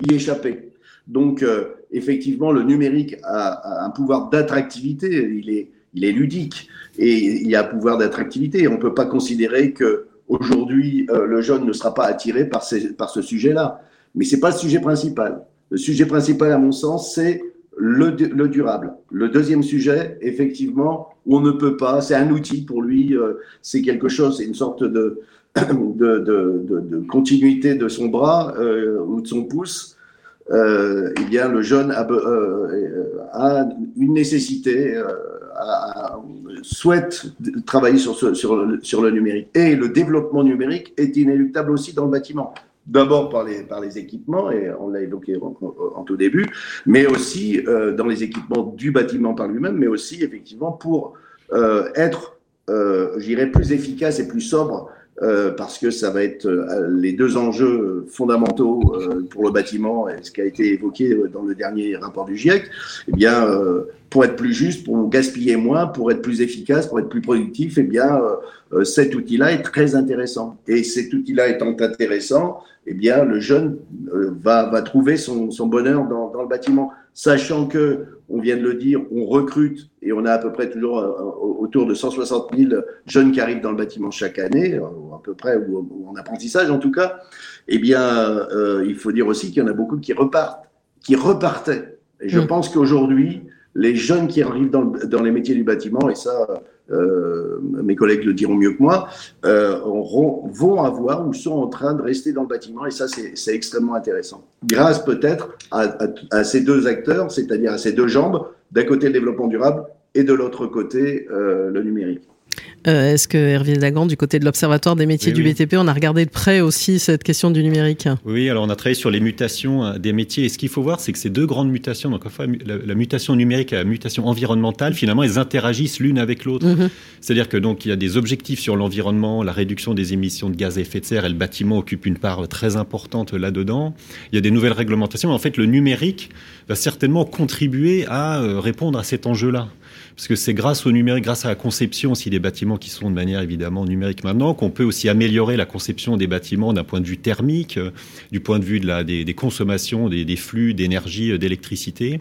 y échapper. Donc effectivement, le numérique a, un pouvoir d'attractivité, il est, il est ludique et il a un pouvoir d'attractivité. On ne peut pas considérer que aujourd'hui euh, le jeune ne sera pas attiré par, par ce sujet-là. mais c'est pas le sujet principal. Le sujet principal, à mon sens, c'est le, le, durable. Le deuxième sujet, effectivement, on ne peut pas, c'est un outil pour lui, euh, c'est quelque chose, c'est une sorte de, [coughs] de, de, de, continuité de son bras euh, ou de son pouce. Euh, eh bien, le jeune a, euh, a une nécessité, euh, souhaite travailler sur, le, numérique. Et le développement numérique est inéluctable aussi dans le bâtiment. D'abord par les, équipements, et on l'a évoqué en, tout début, mais aussi euh, dans les équipements du bâtiment par lui-même, mais aussi effectivement pour être, je dirais, plus efficace et plus sobre euh, parce que ça va être euh, les deux enjeux fondamentaux euh, pour le bâtiment, et ce qui a été évoqué dans le dernier rapport du GIEC, eh bien, pour être plus juste, pour gaspiller moins, pour être plus efficace, pour être plus productif, eh bien, cet outil-là est très intéressant. Et cet outil-là étant intéressant, eh bien, le jeune va, va trouver son, son bonheur dans, dans le bâtiment, sachant que on vient de le dire, on recrute et on a à peu près toujours autour de 160 000 jeunes qui arrivent dans le bâtiment chaque année, à peu près, ou, en apprentissage en tout cas. Eh bien, euh, il faut dire aussi qu'il y en a beaucoup qui repartent, qui repartaient. Et je mmh. pense qu'aujourd'hui, les jeunes qui arrivent dans, dans, les métiers du bâtiment, et ça, euh, mes collègues le diront mieux que moi, euh, vont avoir ou sont en train de rester dans le bâtiment, et ça, c'est extrêmement intéressant. Grâce peut-être à, ces deux acteurs, c'est-à-dire à ces deux jambes, d'un côté le développement durable et de l'autre côté euh, le numérique. Euh, Est-ce que Hervé Dagan, du côté de l'Observatoire des métiers oui, du BTP, on a regardé de près aussi cette question du numérique? Oui, alors on a travaillé sur les mutations euh, des métiers. Et ce qu'il faut voir, c'est que ces deux grandes mutations, donc enfin, la, la, mutation numérique et la mutation environnementale, finalement, elles interagissent l'une avec l'autre. Mm -hmm. C'est-à-dire que donc il y a des objectifs sur l'environnement, la réduction des émissions de gaz à effet de serre, et le bâtiment occupe une part très importante là-dedans. Il y a des nouvelles réglementations. En fait, le numérique va certainement contribuer à euh, répondre à cet enjeu-là parce que c'est grâce au numérique, grâce à la conception aussi des bâtiments qui sont de manière évidemment numérique maintenant, qu'on peut aussi améliorer la conception des bâtiments d'un point de vue thermique, euh, du point de vue de la, des, des consommations, des, des flux d'énergie, euh, d'électricité.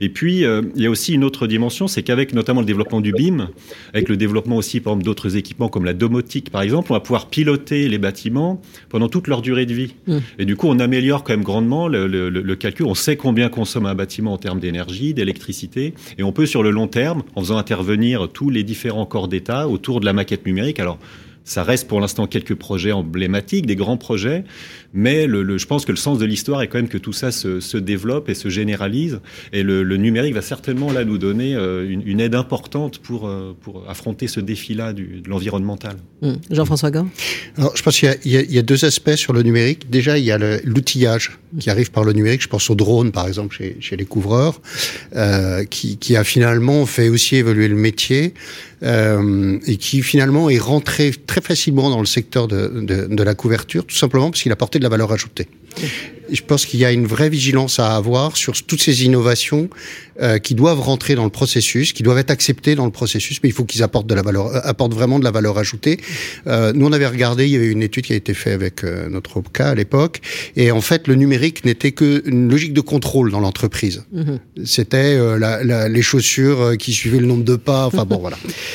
Et puis, euh, il y a aussi une autre dimension, c'est qu'avec notamment le développement du BIM, avec le développement aussi, par exemple, d'autres équipements comme la domotique, par exemple, on va pouvoir piloter les bâtiments pendant toute leur durée de vie. Mmh. Et du coup, on améliore quand même grandement le, le, le calcul. On sait combien consomme un bâtiment en termes d'énergie, d'électricité, et on peut sur le long terme en faisant intervenir tous les différents corps d'État autour de la maquette numérique. Alors, ça reste pour l'instant quelques projets emblématiques, des grands projets, mais le, le, je pense que le sens de l'histoire est quand même que tout ça se, se développe et se généralise. Et le, le, numérique va certainement là nous donner euh, une, une, aide importante pour, euh, pour affronter ce défi-là de l'environnemental. Mmh. Jean-François Gant Alors, je pense qu'il y, y, y, a deux aspects sur le numérique. Déjà, il y a l'outillage qui arrive par le numérique. Je pense aux drones, par exemple, chez, chez les couvreurs, euh, qui, qui, a finalement fait aussi évoluer le métier euh, et qui finalement est rentré très facilement dans le secteur de, de, de la couverture, tout simplement parce qu'il apportait de la valeur ajoutée. Je pense qu'il y a une vraie vigilance à avoir sur toutes ces innovations euh, qui doivent rentrer dans le processus, qui doivent être acceptées dans le processus, mais il faut qu'ils apportent de la valeur, euh, apportent vraiment de la valeur ajoutée. Euh, nous, on avait regardé, il y avait une étude qui a été faite avec euh, notre cas à l'époque, et en fait, le numérique n'était qu'une logique de contrôle dans l'entreprise. Mm -hmm. C'était euh, la, la, les chaussures qui suivaient le nombre de pas. Enfin bon, voilà. [laughs]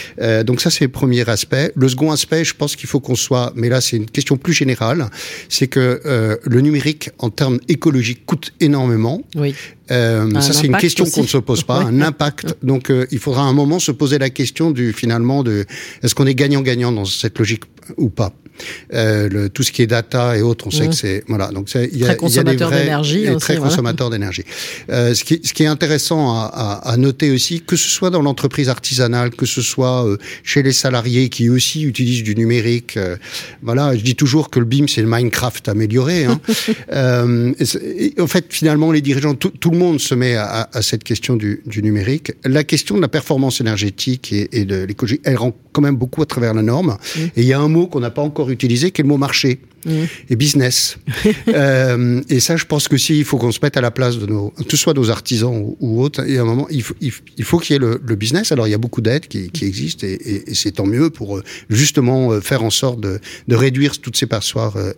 donc ça, c'est le premier aspect. Le second aspect, je pense qu'il faut qu'on soit, mais là, c'est une question plus générale, c'est que le numérique en termes écologiques coûte énormément. Oui. Euh, ça, c'est une question qu'on ne se pose pas, [laughs] un impact. Donc, euh, il faudra un moment se poser la question du finalement de est-ce qu'on est gagnant-gagnant dans cette logique ou pas? Euh, le, tout ce qui est data et autres, on sait mmh. que c'est voilà. Donc il y a, très consommateur d'énergie, très consommateur voilà. d'énergie. Euh, ce, qui, ce qui est intéressant à, à, à noter aussi, que ce soit dans l'entreprise artisanale, que ce soit euh, chez les salariés qui aussi utilisent du numérique. Euh, voilà, je dis toujours que le BIM c'est le Minecraft amélioré. Hein. [laughs] Et, et, en fait, finalement, les dirigeants, tout, tout, le monde se met à, à cette question du, du, numérique. La question de la performance énergétique et, et de l'écologie, elle rentre quand même beaucoup à travers la norme. Mmh. Et il y a un mot qu'on n'a pas encore utilisé, est le mot marché mmh. et business. [laughs] euh, et ça, je pense que si il faut qu'on se mette à la place de nos, que ce soit nos artisans ou, ou autres, et à un moment, il faut, il, il faut qu'il y ait le, le, business. Alors, il y a beaucoup d'aides qui, qui, existent et, et, et c'est tant mieux pour euh, justement euh, faire en sorte de, de réduire toutes ces passoires euh,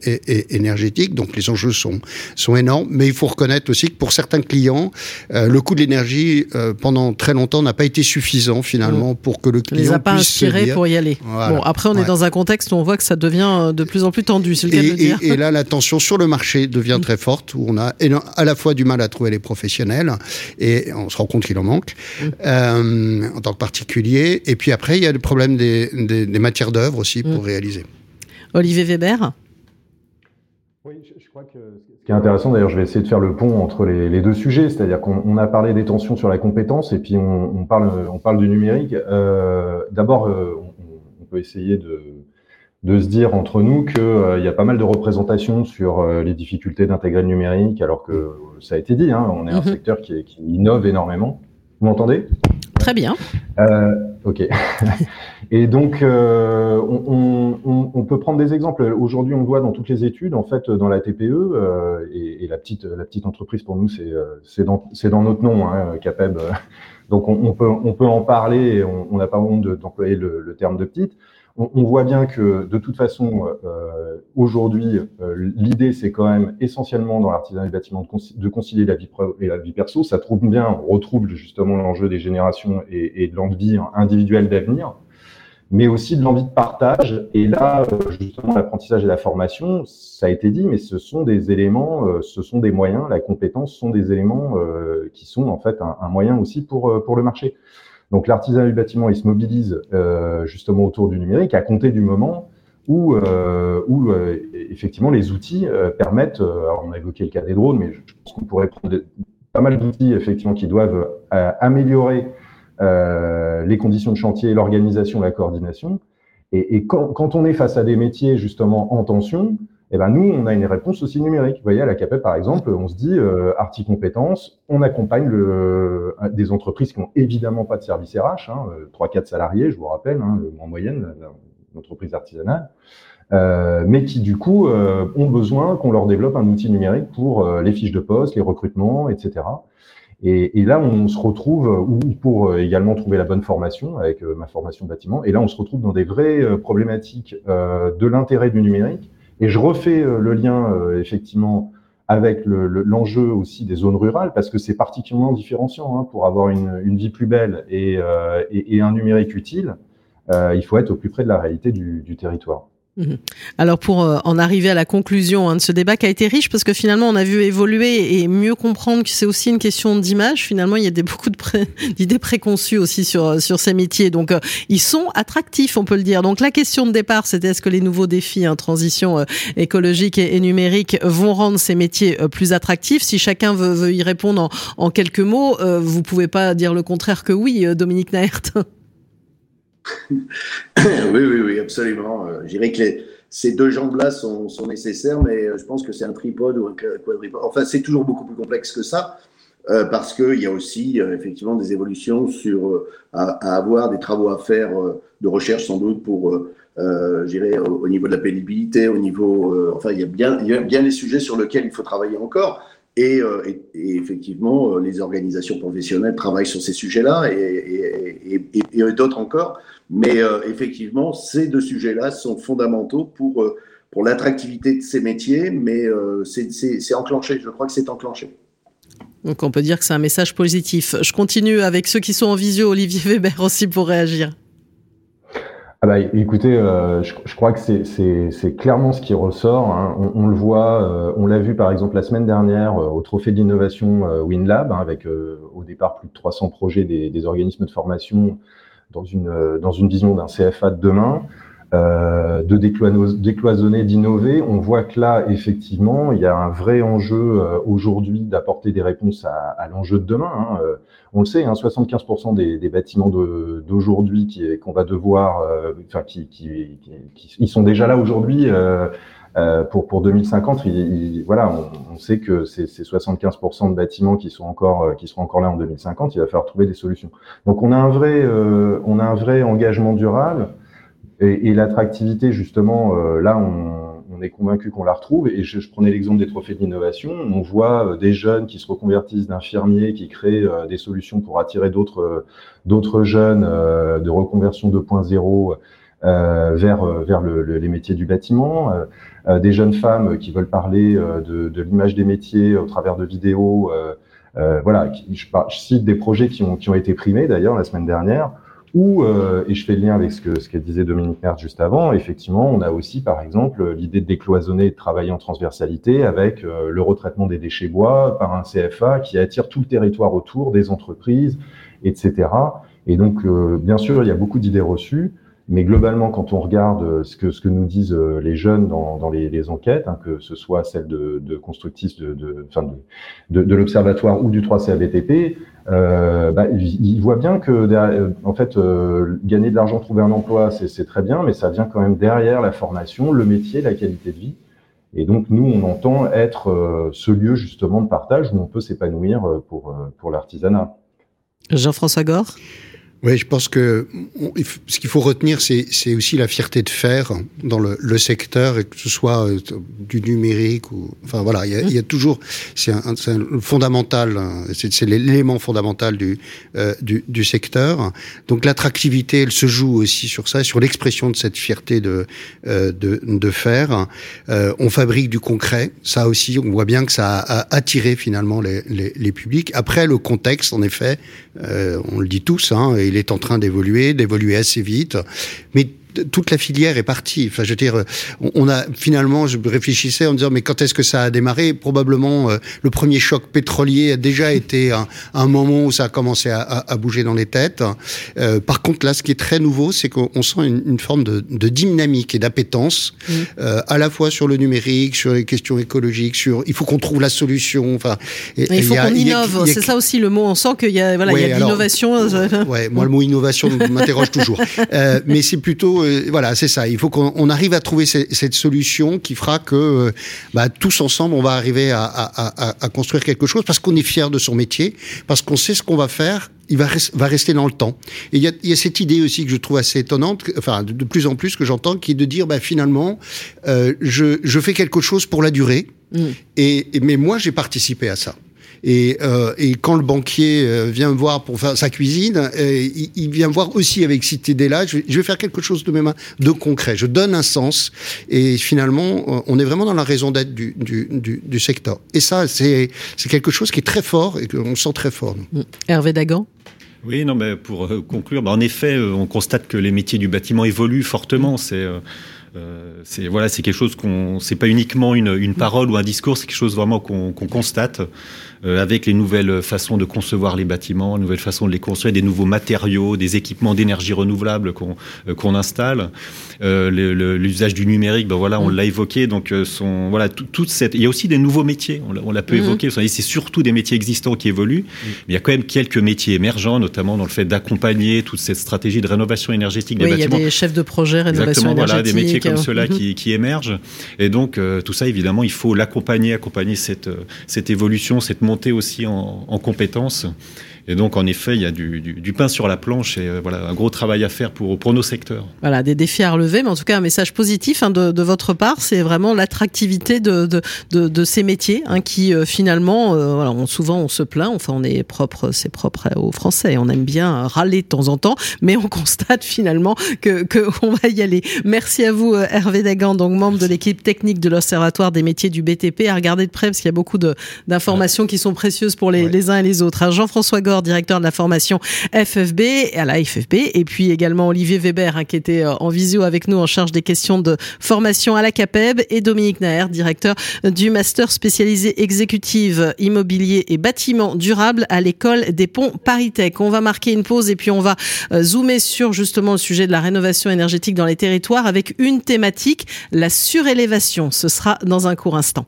énergétiques. Donc, les enjeux sont, sont énormes, mais il faut reconnaître aussi que pour certains clients, euh, le coût de l'énergie euh, pendant très longtemps n'a pas été suffisant finalement mmh. pour que le client les a pas puisse inspirés pour y aller. Voilà. Bon, après, on ouais. est dans un contexte où on voit que ça devient de plus en plus tendu. C'est le cas de le dire. Et, là, la tension sur le marché devient très forte, où on a à la fois du mal à trouver les professionnels, et on se rend compte qu'il en manque, euh, en tant que particulier. Et puis après, il y a le problème des, des, matières d'œuvre aussi pour réaliser. Olivier Weber Oui, je, crois que ce qui est intéressant, d'ailleurs, je vais essayer de faire le pont entre les, deux sujets, c'est-à-dire qu'on a parlé des tensions sur la compétence et puis on, parle, on parle du numérique. Euh, D'abord, euh, on, peut essayer de, de se dire entre nous qu'il euh, y a pas mal de représentations sur euh, les difficultés d'intégrer le numérique, alors que ça a été dit, hein, on est un mhm. secteur qui, qui, innove énormément. Vous m'entendez? Très bien. Euh, ok. [laughs] et donc, euh, on, on, on, peut prendre des exemples. Aujourd'hui, on voit dans toutes les études, en fait, dans la TPE euh, et, et, la petite la petite entreprise pour nous, c'est dans c'est dans notre nom, hein, Capeb. [laughs] Donc, on, peut on peut en parler. Et on n'a pas honte d'employer le, le terme de petite on, voit bien que de toute façon, euh, aujourd'hui, euh, l'idée, c'est quand même essentiellement dans l'artisanat du bâtiment de, concilier la vie pro et la vie perso. Ça trouve bien, on retrouve justement l'enjeu des générations et, de l'envie individuelle d'avenir, mais aussi de l'envie de partage. Et là, euh, justement, l'apprentissage et la formation, ça a été dit, mais ce sont des éléments, ce sont des moyens, la compétence sont des éléments qui sont en fait un, un moyen aussi pour, pour le marché. Donc l'artisanat du bâtiment, il se mobilise euh, justement autour du numérique à compter du moment où, euh, où euh, effectivement les outils euh, permettent, alors on a évoqué le cas des drones, mais je pense qu'on pourrait prendre pas mal d'outils effectivement qui doivent améliorer les conditions de chantier, l'organisation, la coordination. Et, et quand, quand, on est face à des métiers justement en tension, eh ben nous, on a une réponse aussi numérique. Vous voyez, à la CAPEP, par exemple, on se dit euh, Arti Compétences, on accompagne le, euh, des entreprises qui n'ont évidemment pas de service RH, hein, 3-4 euh, salariés, je vous rappelle, hein, en moyenne, l'entreprise artisanale, euh, mais qui du coup euh, ont besoin qu'on leur développe un outil numérique pour les fiches de poste, les recrutements, etc. Et, et, là, on se retrouve, ou pour également trouver la bonne formation avec ma formation bâtiment, et là, on se retrouve dans des vraies problématiques de l'intérêt du numérique et je refais euh, le lien euh, effectivement avec l'enjeu aussi des zones rurales, parce que c'est particulièrement différenciant hein, pour avoir une, vie plus belle et, euh, un numérique utile. Il faut être au plus près de la réalité du territoire. Mhm. Alors pour euh, en arriver à la conclusion hein, de ce débat qui a été riche parce que finalement on a vu évoluer et mieux comprendre que c'est aussi une question d'image. Finalement il y a des, [laughs] beaucoup d'idées préconçues aussi sur sur ces métiers. Donc euh, ils sont attractifs on peut le dire. Donc la question de départ c'était est-ce que les nouveaux défis, hein, transition euh, écologique et, numérique, vont rendre ces métiers plus attractifs? Si chacun veut, veut y répondre en, en quelques mots, vous pouvez pas dire le contraire que oui, Dominique Naert. [laughs] [coughs] oui, oui, oui, absolument. Euh, je dirais que ces deux jambes-là sont, nécessaires, mais euh, je pense que c'est un tripode ou un quadripode. Enfin, c'est toujours beaucoup plus complexe que ça, euh, parce qu'il y a aussi effectivement des évolutions sur à, avoir des travaux à faire de recherche sans doute pour, euh, dirais, au, niveau de la pénibilité, au niveau, enfin, il y a bien, il y a bien les sujets sur lesquels il faut travailler encore. Et, effectivement, les organisations professionnelles travaillent sur ces sujets-là et, et d'autres encore. Mais euh, effectivement, ces deux sujets-là sont fondamentaux pour, euh, pour l'attractivité de ces métiers, mais euh, c'est enclenché, je crois que c'est enclenché. Donc on peut dire que c'est un message positif. Je continue avec ceux qui sont en visio, Olivier Weber aussi pour réagir. Ah bah, écoutez, je, crois que c'est clairement ce qui ressort. Hein. On, le voit, on l'a vu par exemple la semaine dernière au Trophée d'innovation WinLab, hein, avec au départ plus de 300 projets des, des organismes de formation dans une, euh, dans une vision d'un CFA de demain, euh, de décloisonner, d'innover. On voit que là, effectivement, il y a un vrai enjeu euh, aujourd'hui d'apporter des réponses à, à l'enjeu de demain. Hein. Euh, on le sait, hein, 75% des, des, bâtiments d'aujourd'hui qu'on va devoir, enfin, qui, qui, qui, ils sont déjà là aujourd'hui. Euh, pour, pour 2050, il, voilà, on, sait que c'est 75% de bâtiments qui sont encore euh, qui seront encore là en 2050. Il va falloir trouver des solutions. Donc on a un vrai euh, on a un vrai engagement durable et, l'attractivité justement là on, est convaincu qu'on la retrouve. Et je, prenais l'exemple des trophées d'innovation. On voit des jeunes qui se reconvertissent d'infirmiers, qui créent des solutions pour attirer d'autres d'autres jeunes de reconversion 2.0 euh, vers vers le, les métiers du bâtiment. Euh, des jeunes femmes qui veulent parler euh, de, de l'image des métiers au travers de vidéos. Euh, voilà, je, je, cite des projets qui ont, qui ont été primés d'ailleurs la semaine dernière Ou, euh, et je fais le lien avec ce que, ce que disait Dominique Mertz juste avant, effectivement, on a aussi, par exemple, l'idée de décloisonner et de travailler en transversalité avec euh, le retraitement des déchets bois par un CFA qui attire tout le territoire autour, des entreprises, etc. Et donc, euh, bien sûr, il y a beaucoup d'idées reçues. Mais globalement, quand on regarde euh, ce que, nous disent euh, les jeunes dans, les, enquêtes, hein, que ce soit celle de, de constructistes de, l'Observatoire ou du 3CABTP, euh, bah, ils voient bien que, en fait, gagner de l'argent, trouver un emploi, c'est très bien, mais ça vient quand même derrière la formation, le métier, la qualité de vie. Et donc, nous, on entend être ce lieu justement de partage où on peut s'épanouir pour l'artisanat. Jean-François Gore? Oui, je pense que ce qu'il faut retenir, c'est aussi la fierté de faire dans le, le, secteur, et que ce soit euh, du numérique ou, enfin voilà, il y a, il y a toujours, c'est un, un, fondamental, hein, c'est l'élément fondamental du, euh, du, du secteur. Donc l'attractivité, elle se joue aussi sur ça, sur l'expression de cette fierté de euh, de, de, faire. Euh, on fabrique du concret, ça aussi, on voit bien que ça a attiré finalement les, les, les publics. Après le contexte, en effet, euh, on le dit tous. Hein, il est en train d'évoluer, d'évoluer assez vite. Toute la filière est partie. Enfin, je veux dire, on a finalement, je réfléchissais en disant, mais quand est-ce que ça a démarré? Probablement, euh, le premier choc pétrolier a déjà été un, un moment où ça a commencé à, à, bouger dans les têtes. Euh, par contre, là, ce qui est très nouveau, c'est qu'on sent une, une, forme de, de dynamique et d'appétence, mmh. euh, à la fois sur le numérique, sur les questions écologiques, sur il faut qu'on trouve la solution. Enfin, et, il faut qu'on innove. C'est ça aussi le mot. On sent qu'il y a voilà, ouais, il y a de l'innovation. Ouais, moi le mot innovation [laughs] m'interroge toujours. Euh, mais c'est plutôt euh, voilà, c'est ça. Il faut qu'on arrive à trouver cette solution qui fera que euh, bah, tous ensemble, on va arriver à, à, à, à construire quelque chose parce qu'on est fier de son métier, parce qu'on sait ce qu'on va faire il va, va, rester dans le temps. Et il y a, il y a cette idée aussi que je trouve assez étonnante, enfin de, de plus en plus que j'entends, qui est de dire, bah, finalement, euh, je, je, fais quelque chose pour la durée, mmh. et, et, mais moi j'ai participé à ça. Et, euh, et, quand le banquier euh, vient me voir pour faire sa cuisine, euh, il, il, vient me voir aussi avec cette idée-là. Je, je, vais faire quelque chose de même de concret. Je donne un sens. Et finalement, on est vraiment dans la raison d'être du, du, du, du, secteur. Et ça, c'est quelque chose qui est très fort et qu'on sent très fort. Mmh. Hervé Dagan? Oui, non, mais pour conclure, bah en effet, on constate que les métiers du bâtiment évoluent fortement. C'est euh, c'est voilà, c'est quelque chose qu'on, c'est pas uniquement une, une, parole ou un discours, c'est quelque chose vraiment qu'on qu constate euh, avec les nouvelles façons de concevoir les bâtiments, les nouvelles façons de les construire, des nouveaux matériaux, des équipements d'énergie renouvelable qu'on euh, installe, euh, l'usage du numérique, ben voilà, on mmh. l'a évoqué, donc euh, son, voilà, toute cette, il y a aussi des nouveaux métiers, on l'a peu mmh. évoqué, c'est surtout des métiers existants qui évoluent, mmh. mais il y a quand même quelques métiers émergents, notamment dans le fait d'accompagner toute cette stratégie de rénovation énergétique des oui, bâtiments. Il y a des chefs de projet rénovation Exactement, énergétique. Voilà, des métiers comme ceux-là qui, qui, émergent, et donc euh, tout ça, évidemment, il faut l'accompagner, accompagner cette, cette évolution, cette montée aussi en, en compétences. Et donc, en effet, il y a du, du, du pain sur la planche et euh, voilà, un gros travail à faire pour, pour nos secteurs. Voilà, des défis à relever, mais en tout cas, un message positif hein, de, de, votre part, c'est vraiment l'attractivité de, de, de, de, ces métiers hein, qui, euh, finalement, euh, voilà, on, souvent on se plaint, enfin, on est propre, c'est propre aux Français, on aime bien râler de temps en temps, mais on constate finalement que, que [laughs] on va y aller. Merci à vous, Hervé Dagan, donc membre de l'équipe technique de l'Observatoire des métiers du BTP, à regarder de près parce qu'il y a beaucoup d'informations ouais. qui sont précieuses pour les, ouais. les uns et les autres. Hein. Jean-François Gore, directeur de la formation FFB à la FFB, et puis également Olivier Weber, hein, qui était en visio avec nous en charge des questions de formation à la CAPEB, et Dominique Naher, directeur du master spécialisé exécutive immobilier et bâtiment durable à l'école des ponts Paris-Tech. On va marquer une pause et puis on va zoomer sur justement le sujet de la rénovation énergétique dans les territoires avec une thématique, la surélévation. Ce sera dans un court instant.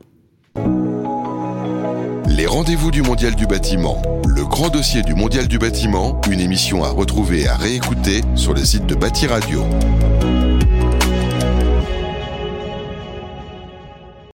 Les rendez-vous du Mondial du bâtiment. Le grand dossier du Mondial du bâtiment, une émission à retrouver et à réécouter sur le site de Bâti Radio.